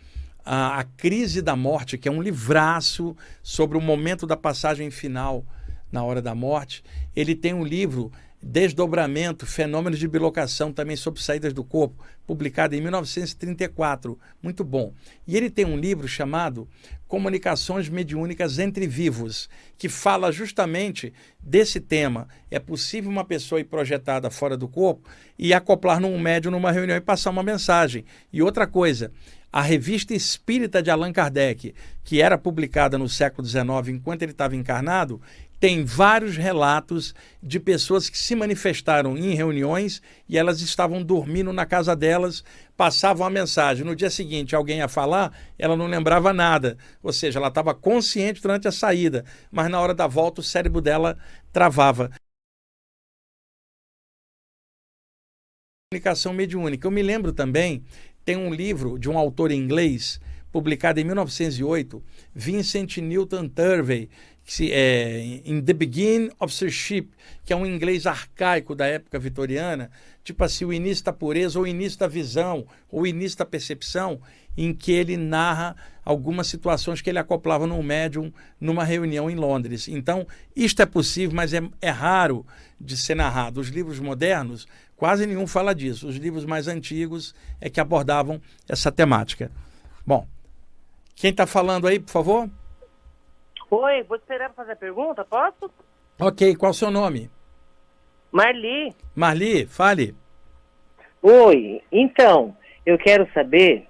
a, a Crise da Morte, que é um livraço sobre o momento da passagem final na hora da morte. Ele tem um livro Desdobramento, Fenômenos de Bilocação, também sobre saídas do corpo, publicado em 1934. Muito bom. E ele tem um livro chamado Comunicações Mediúnicas entre Vivos, que fala justamente desse tema. É possível uma pessoa ir projetada fora do corpo e acoplar num médium numa reunião e passar uma mensagem. E outra coisa, a revista espírita de Allan Kardec, que era publicada no século XIX enquanto ele estava encarnado, tem vários relatos de pessoas que se manifestaram em reuniões e elas estavam dormindo na casa delas, passavam a mensagem. No dia seguinte, alguém ia falar, ela não lembrava nada. Ou seja, ela estava consciente durante a saída, mas na hora da volta o cérebro dela travava. Comunicação mediúnica. Eu me lembro também, tem um livro de um autor inglês, publicado em 1908, Vincent Newton Turvey, que é In the Beginning of Ship, que é um inglês arcaico da época vitoriana, tipo assim, o início da pureza, ou o início da visão, ou o início da percepção, em que ele narra algumas situações que ele acoplava no médium numa reunião em Londres. Então, isto é possível, mas é, é raro de ser narrado. Os livros modernos, quase nenhum fala disso. Os livros mais antigos é que abordavam essa temática. Bom, quem está falando aí, por favor? Oi, vou esperar para fazer a pergunta, posso? Ok, qual o seu nome? Marli. Marli, fale. Oi, então, eu quero saber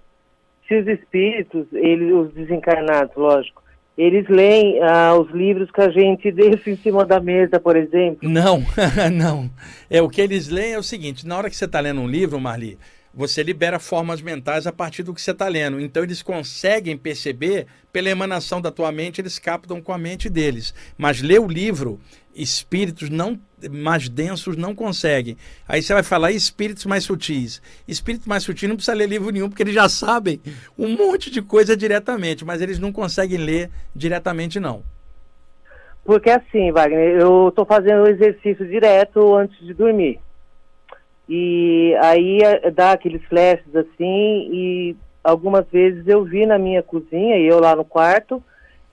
se os espíritos, eles, os desencarnados, lógico, eles leem ah, os livros que a gente *laughs* deixa em cima da mesa, por exemplo? Não, *laughs* não. É, o que eles leem é o seguinte, na hora que você está lendo um livro, Marli, você libera formas mentais a partir do que você está lendo. Então eles conseguem perceber, pela emanação da tua mente, eles captam com a mente deles. Mas ler o livro, espíritos não mais densos não conseguem. Aí você vai falar espíritos mais sutis. Espíritos mais sutis não precisa ler livro nenhum, porque eles já sabem um monte de coisa diretamente, mas eles não conseguem ler diretamente, não. Porque assim, Wagner, eu estou fazendo o exercício direto antes de dormir. E aí dá aqueles flashes assim, e algumas vezes eu vi na minha cozinha, e eu lá no quarto,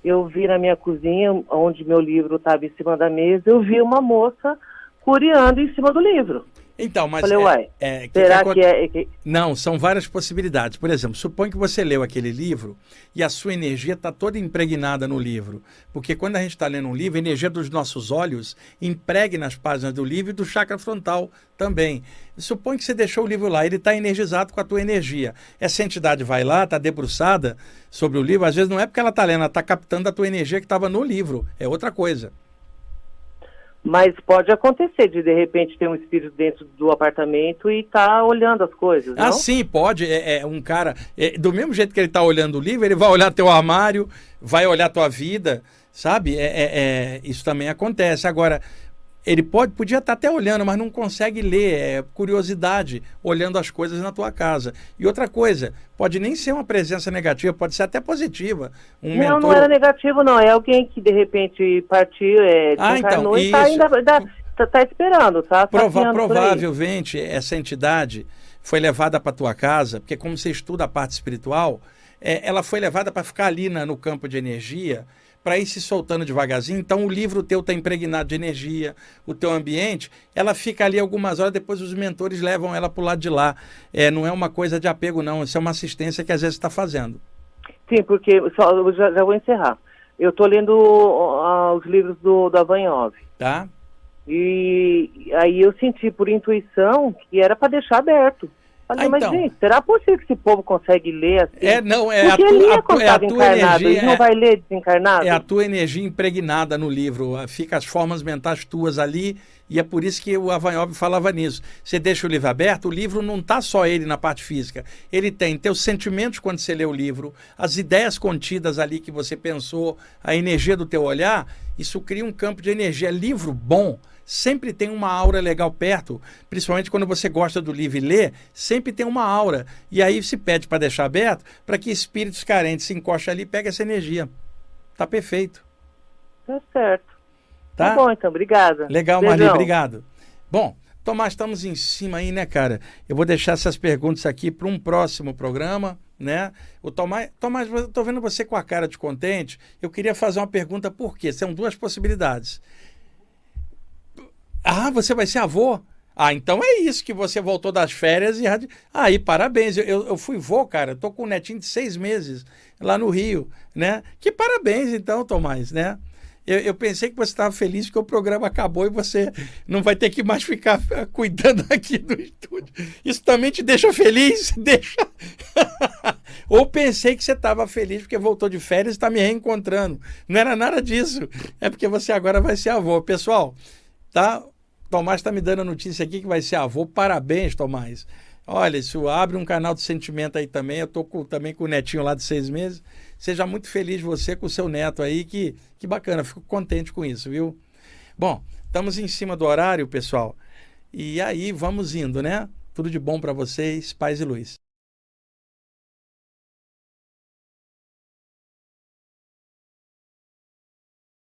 eu vi na minha cozinha, onde meu livro estava em cima da mesa, eu vi uma moça curiando em cima do livro. Então, mas. Falei, é, uai, é, que será que, que é... Que... Não, são várias possibilidades. Por exemplo, suponha que você leu aquele livro e a sua energia está toda impregnada no livro. Porque quando a gente está lendo um livro, a energia dos nossos olhos impregna as páginas do livro e do chakra frontal também. Suponha que você deixou o livro lá, ele está energizado com a tua energia. Essa entidade vai lá, está debruçada sobre o livro, às vezes não é porque ela está lendo, ela está captando a tua energia que estava no livro. É outra coisa. Mas pode acontecer de de repente ter um espírito dentro do apartamento e tá olhando as coisas. Ah, não? sim, pode. É, é um cara. é, do mesmo jeito que ele está olhando o livro, ele vai olhar teu armário, vai olhar tua vida, sabe? É, é- é- isso também acontece. Agora, ele pode, podia estar até olhando, mas não consegue ler. É curiosidade, olhando as coisas na tua casa. E outra coisa, pode nem ser uma presença negativa, pode ser até positiva. Um Não, mentor. não era negativo, não. É alguém que de repente partiu, é, Ah, então, e tá isso. ainda tá, tá, tá esperando, tá? Prova- provavelmente essa entidade foi levada para tua casa, porque como você estuda a parte espiritual, é, ela foi levada para ficar ali na- no campo de energia, para ir se soltando devagarzinho. Então o livro teu está impregnado de energia, o teu ambiente, ela fica ali algumas horas, depois os mentores levam ela para o lado de lá. É, não é uma coisa de apego, não. Isso é uma assistência que às vezes está fazendo. Sim, porque só, eu já, já vou encerrar. Eu tô lendo ah, os livros do, do Avanhov. Tá? E aí eu senti por intuição que era para deixar aberto. Ah, mas então. gente, será possível que esse povo consegue ler assim? É, não, é a, Porque tu- ele a é tu- é a tua energia. ele não é- vai ler desencarnado? É a tua energia impregnada no livro, fica as formas mentais tuas ali, e é por isso que o Avanhob falava nisso. Você deixa o livro aberto, o livro não está só ele na parte física, ele tem teus sentimentos quando você lê o livro, as ideias contidas ali que você pensou, a energia do teu olhar, isso cria um campo de energia. Livro bom sempre tem uma aura legal perto, principalmente quando você gosta do livro e lê, sempre tem uma aura. E aí se pede para deixar aberto para que espíritos carentes se encostem ali e peguem essa energia. Tá perfeito. Tá certo. Tá? Tá bom, então, obrigada. Legal, Beijão. Marli, obrigado. Bom, Tomás, estamos em cima aí, né, cara? Eu vou deixar essas perguntas aqui para um próximo programa, né? O Tomás, Tomás, eu tô vendo você com a cara de contente. Eu queria fazer uma pergunta, por quê? São duas possibilidades. Ah, você vai ser avô? Ah, então é isso que você voltou das férias e. Aí, parabéns. Eu, eu, eu fui vô, cara. Tô com um netinho de seis meses lá no Rio, né? Que parabéns, então, Tomás, né? Eu, eu pensei que você estava feliz porque o programa acabou e você não vai ter que mais ficar *laughs* cuidando aqui do estúdio. Isso também te deixa feliz? *laughs* Deixa. *laughs* Ou pensei que você estava feliz porque voltou de férias e está me reencontrando. Não era nada disso. É porque você agora vai ser avô. Pessoal, tá? Tomás está me dando a notícia aqui que vai ser avô. Parabéns, Tomás. Olha, isso abre um canal de sentimento aí também. Eu estou também com o netinho lá de seis meses. Seja muito feliz você com o seu neto aí, que, que bacana. Fico contente com isso, viu? Bom, estamos em cima do horário, pessoal. E aí, vamos indo, né? Tudo de bom para vocês, paz e luz.